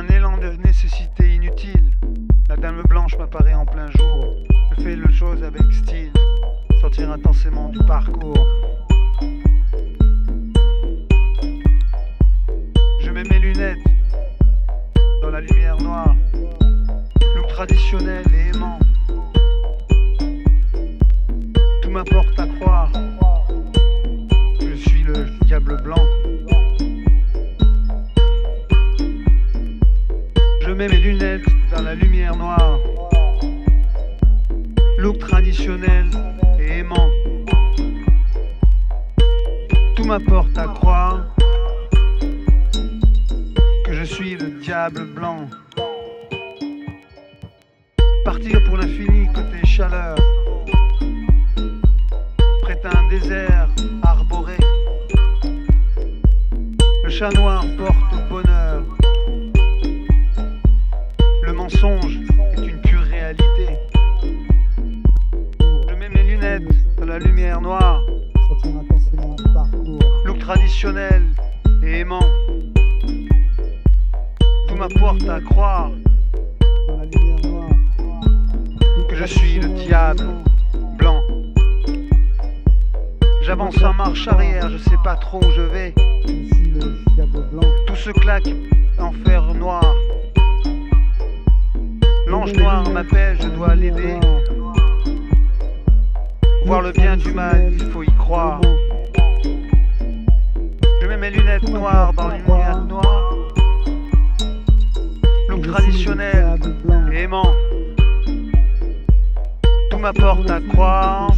un élan de nécessité inutile. La dame blanche m'apparaît en plein jour. Je fais le chose avec style, sortir intensément du parcours. Je mets mes lunettes dans la lumière noire, look traditionnel et aimant. Tout m'apporte à mets mes lunettes dans la lumière noire look traditionnel et aimant. Tout m'apporte à croire que je suis le diable blanc. Partir pour l'infini côté chaleur, près un désert arboré. Le chat noir porte bonheur. Lumière noire. Look traditionnel et aimant. Tout m'apporte à croire que je suis le diable blanc. J'avance en marche arrière, je sais pas trop où je vais. Tout se claque en fer noir. L'ange noir m'appelle, je dois l'aider. Voir le bien du mal, il faut y croire. Je mets mes lunettes noires dans les lumières noires. Look traditionnel aimant. Tout m'apporte à croire